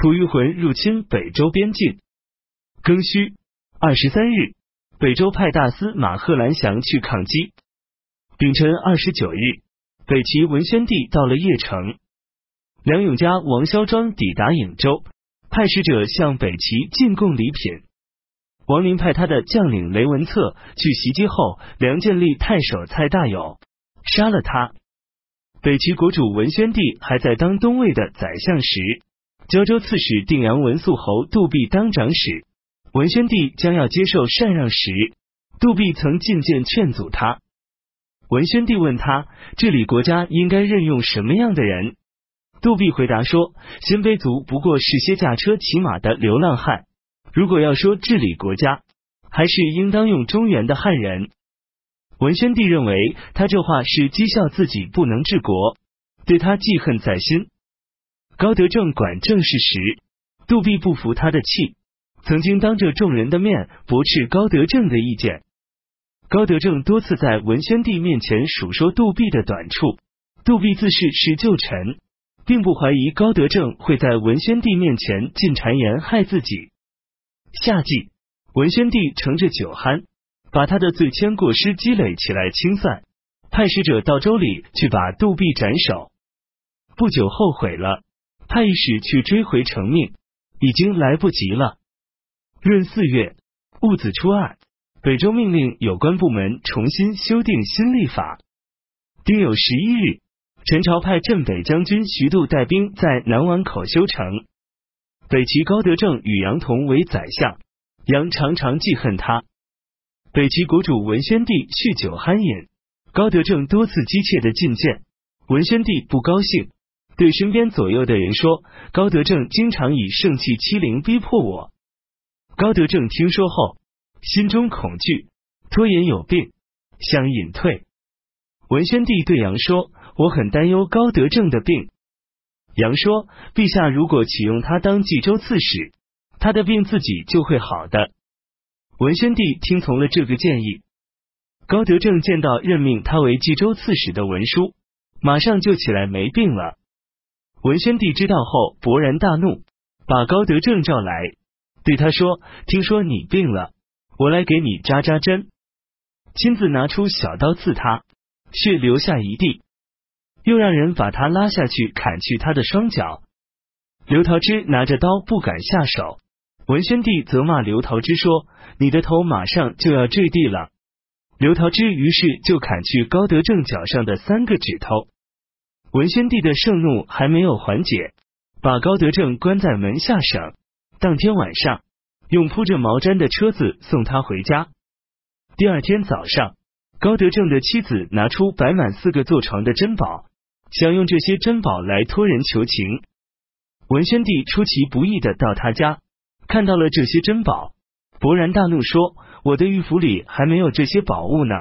吐谷浑入侵北周边境。庚戌二十三日，北周派大司马贺兰祥去抗击。丙辰二十九日，北齐文宣帝到了邺城。梁永嘉、王萧庄抵达颍州，派使者向北齐进贡礼品。王林派他的将领雷文策去袭击后，梁建立太守蔡大友，杀了他。北齐国主文宣帝还在当东魏的宰相时，胶州刺史定阳文肃侯杜弼当长史。文宣帝将要接受禅让时，杜弼曾进谏劝阻他。文宣帝问他治理国家应该任用什么样的人？杜弼回答说：“鲜卑族不过是些驾车骑马的流浪汉，如果要说治理国家，还是应当用中原的汉人。”文宣帝认为他这话是讥笑自己不能治国，对他记恨在心。高德正管政事时，杜弼不服他的气。曾经当着众人的面驳斥高德正的意见，高德正多次在文宣帝面前数说杜弼的短处。杜弼自恃是旧臣，并不怀疑高德正会在文宣帝面前进谗言害自己。夏季，文宣帝乘着酒酣，把他的罪愆过失积累起来清算，派使者到州里去把杜弼斩首。不久后悔了，太史去追回成命，已经来不及了。闰四月戊子初二，北周命令有关部门重新修订新历法。丁酉十一日，陈朝派镇北将军徐度带兵在南宛口修城。北齐高德正与杨同为宰相，杨常常记恨他。北齐国主文宣帝酗酒酣饮，高德正多次机切的进谏，文宣帝不高兴，对身边左右的人说：“高德正经常以盛气欺凌逼迫我。”高德正听说后，心中恐惧，拖延有病，想隐退。文宣帝对杨说：“我很担忧高德正的病。”杨说：“陛下如果启用他当冀州刺史，他的病自己就会好的。”文宣帝听从了这个建议。高德正见到任命他为冀州刺史的文书，马上就起来没病了。文宣帝知道后勃然大怒，把高德正召来。对他说：“听说你病了，我来给你扎扎针。”亲自拿出小刀刺他，血流下一地，又让人把他拉下去砍去他的双脚。刘桃枝拿着刀不敢下手，文宣帝责骂刘桃枝说：“你的头马上就要坠地了。”刘桃枝于是就砍去高德正脚上的三个指头。文宣帝的盛怒还没有缓解，把高德正关在门下省。当天晚上，用铺着毛毡的车子送他回家。第二天早上，高德正的妻子拿出摆满四个坐床的珍宝，想用这些珍宝来托人求情。文宣帝出其不意的到他家，看到了这些珍宝，勃然大怒，说：“我的玉府里还没有这些宝物呢！”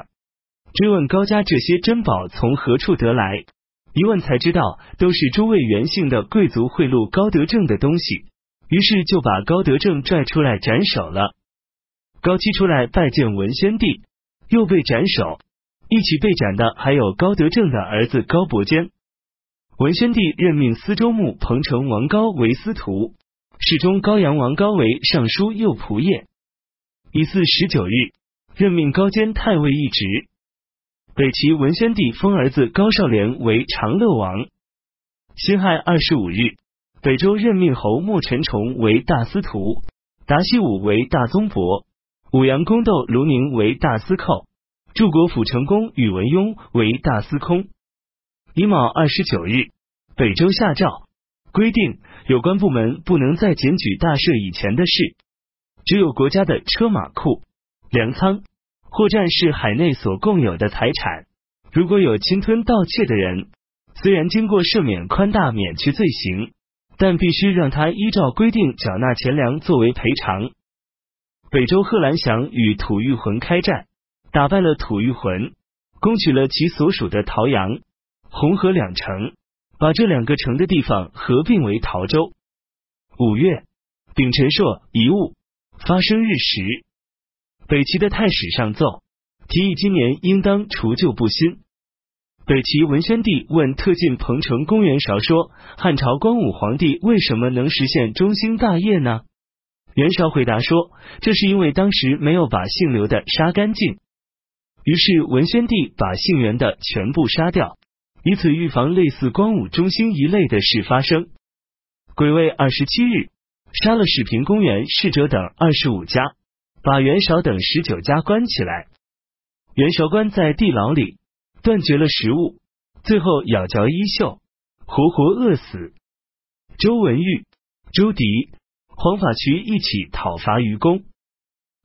追问高家这些珍宝从何处得来，一问才知道，都是诸位元姓的贵族贿赂高德正的东西。于是就把高德正拽出来斩首了。高七出来拜见文宣帝，又被斩首。一起被斩的还有高德正的儿子高伯坚。文宣帝任命司州牧彭城王高为司徒，侍中高阳王高为尚书右仆射。乙巳十九日，任命高兼太尉一职。北齐文宣帝封儿子高少廉为长乐王。辛亥二十五日。北周任命侯莫陈崇为大司徒，达西武为大宗伯，武阳宫斗卢宁为大司寇，柱国府成公宇文邕为大司空。乙卯二十九日，北周下诏规定，有关部门不能再检举大赦以前的事，只有国家的车马库、粮仓、货站是海内所共有的财产。如果有侵吞盗窃的人，虽然经过赦免宽大，免去罪行。但必须让他依照规定缴纳钱粮作为赔偿。北周贺兰祥与吐谷浑开战，打败了吐谷浑，攻取了其所属的陶阳、红河两城，把这两个城的地方合并为陶州。五月丙辰朔遗物发生日时，北齐的太史上奏提议今年应当除旧布新。北齐文宣帝问特进彭城公元韶说：“汉朝光武皇帝为什么能实现中兴大业呢？”袁绍回答说：“这是因为当时没有把姓刘的杀干净。”于是文宣帝把姓袁的全部杀掉，以此预防类似光武中兴一类的事发生。癸未二十七日，杀了始平公园侍者等二十五家，把袁绍等十九家关起来。袁绍关在地牢里。断绝了食物，最后咬嚼衣袖，活活饿死。周文玉、周迪、黄法渠一起讨伐愚公，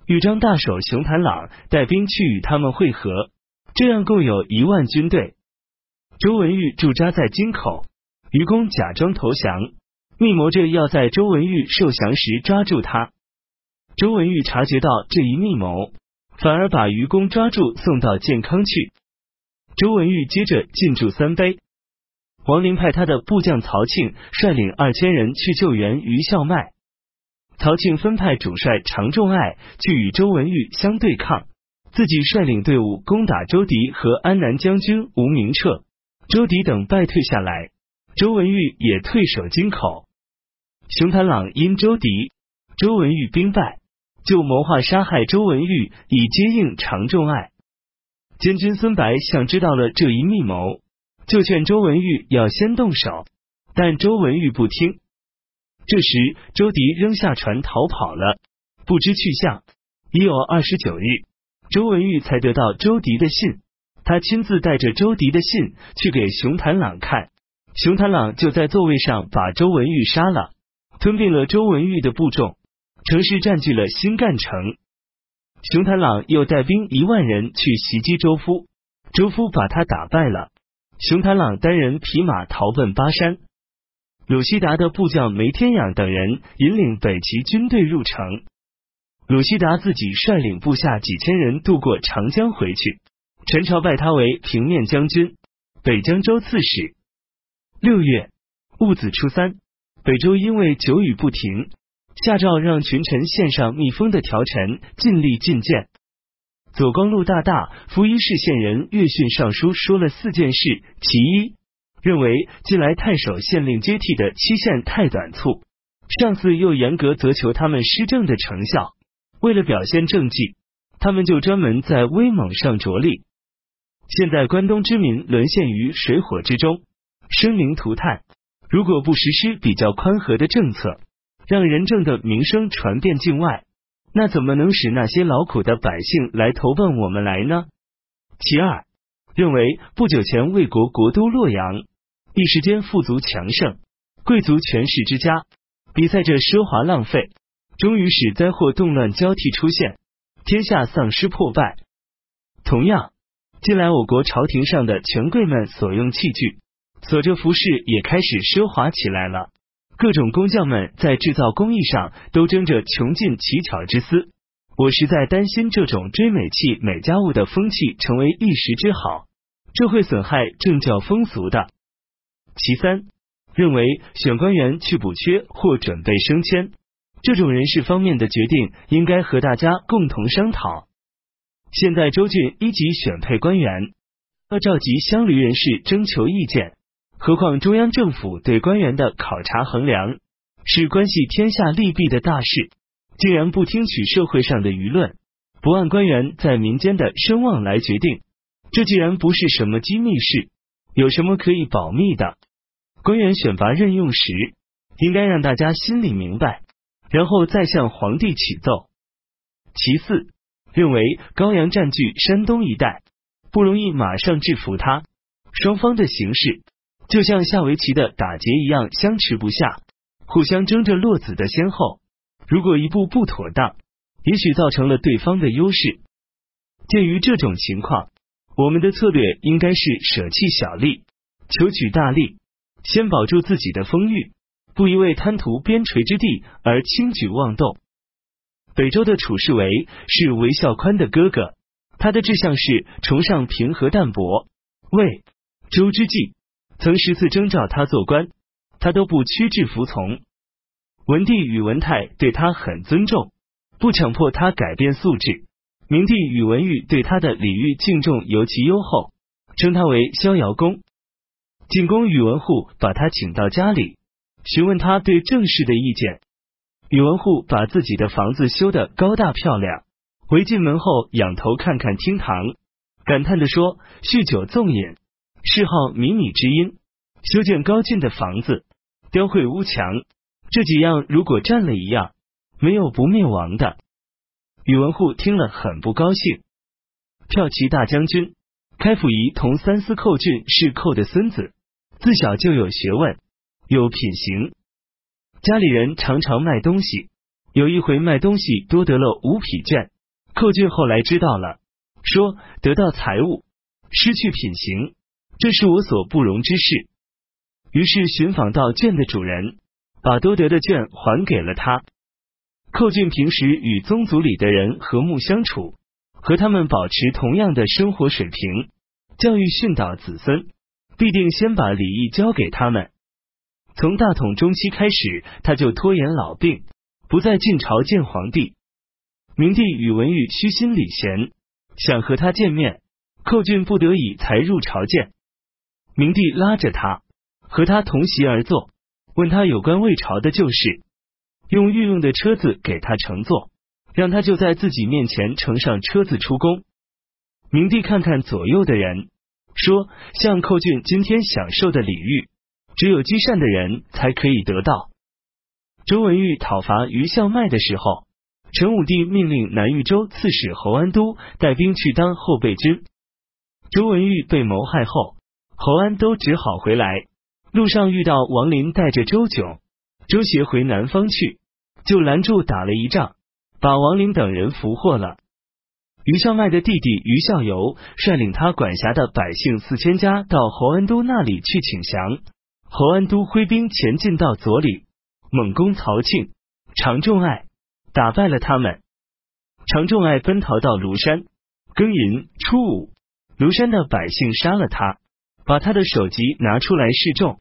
豫章大守熊谭朗带兵去与他们会合，这样共有一万军队。周文玉驻扎在京口，愚公假装投降，密谋着要在周文玉受降时抓住他。周文玉察觉到这一密谋，反而把愚公抓住，送到建康去。周文玉接着进驻三杯，王林派他的部将曹庆率领二千人去救援于孝迈。曹庆分派主帅常仲爱去与周文玉相对抗，自己率领队伍攻打周迪和安南将军吴明彻，周迪等败退下来，周文玉也退守京口。熊谭朗因周迪、周文玉兵败，就谋划杀害周文玉，以接应常仲爱。监军孙白想知道了这一密谋，就劝周文玉要先动手，但周文玉不听。这时，周迪扔下船逃跑了，不知去向。已有二十九日，周文玉才得到周迪的信，他亲自带着周迪的信去给熊谭朗看，熊谭朗就在座位上把周文玉杀了，吞并了周文玉的部众，城市占据了新干城。熊谭朗又带兵一万人去袭击周夫，周夫把他打败了。熊谭朗单人匹马逃奔巴山。鲁西达的部将梅天养等人引领北齐军队入城，鲁西达自己率领部下几千人渡过长江回去。陈朝拜他为平面将军、北江州刺史。六月戊子初三，北周因为久雨不停。下诏让群臣献上密封的条陈，尽力进谏。左光禄大大、福一市县人岳训上书说了四件事：其一，认为近来太守县令接替的期限太短促，上司又严格责求他们施政的成效。为了表现政绩，他们就专门在威猛上着力。现在关东之民沦陷于水火之中，生灵涂炭。如果不实施比较宽和的政策，让仁政的名声传遍境外，那怎么能使那些劳苦的百姓来投奔我们来呢？其二，认为不久前魏国国都洛阳一时间富足强盛，贵族权势之家比赛着奢华浪费，终于使灾祸动乱交替出现，天下丧失破败。同样，近来我国朝廷上的权贵们所用器具、所着服饰也开始奢华起来了。各种工匠们在制造工艺上都争着穷尽奇巧之思，我实在担心这种追美器、美家务的风气成为一时之好，这会损害政教风俗的。其三，认为选官员去补缺或准备升迁这种人事方面的决定，应该和大家共同商讨。现在州郡一级选配官员，要召集乡邻人士征求意见。何况中央政府对官员的考察衡量是关系天下利弊的大事，竟然不听取社会上的舆论，不按官员在民间的声望来决定，这既然不是什么机密事，有什么可以保密的？官员选拔任用时，应该让大家心里明白，然后再向皇帝启奏。其次，认为高阳占据山东一带，不容易马上制服他，双方的形势。就像下围棋的打劫一样，相持不下，互相争着落子的先后。如果一步不妥当，也许造成了对方的优势。鉴于这种情况，我们的策略应该是舍弃小利，求取大利，先保住自己的风誉，不一味贪图边陲之地而轻举妄动。北周的楚世为是韦孝宽的哥哥，他的志向是崇尚平和淡泊。魏周之际。曾十次征召他做官，他都不屈志服从。文帝宇文泰对他很尊重，不强迫他改变素质。明帝宇文毓对他的礼遇敬重尤其优厚，称他为逍遥公。进宫，宇文护把他请到家里，询问他对政事的意见。宇文护把自己的房子修得高大漂亮，回进门后仰头看看厅堂，感叹地说：“酗酒纵饮，嗜好靡靡之音，修建高峻的房子，雕绘屋墙，这几样如果占了一样，没有不灭亡的。”宇文护听了很不高兴。骠骑大将军开府仪同三司寇俊是寇的孙子，自小就有学问，有品行。家里人常常卖东西，有一回卖东西多得了五匹绢。寇俊后来知道了，说得到财物，失去品行，这是我所不容之事。于是寻访到卷的主人，把多得的卷还给了他。寇俊平时与宗族里的人和睦相处，和他们保持同样的生活水平，教育训导子孙，必定先把礼义交给他们。从大统中期开始，他就拖延老病，不在晋朝见皇帝。明帝宇文毓虚心礼贤，想和他见面，寇俊不得已才入朝见。明帝拉着他，和他同席而坐，问他有关魏朝的旧事，用御用的车子给他乘坐，让他就在自己面前乘上车子出宫。明帝看看左右的人，说：“像寇俊今天享受的礼遇。”只有积善的人才可以得到。周文玉讨伐于孝迈的时候，陈武帝命令南豫州刺史侯安都带兵去当后备军。周文玉被谋害后，侯安都只好回来。路上遇到王林带着周炯、周协回南方去，就拦住打了一仗，把王林等人俘获了。于孝迈的弟弟于孝游率领他管辖的百姓四千家到侯安都那里去请降。侯安都挥兵前进到左里，猛攻曹庆、常仲爱，打败了他们。常仲爱奔逃到庐山，庚寅初五，庐山的百姓杀了他，把他的手机拿出来示众。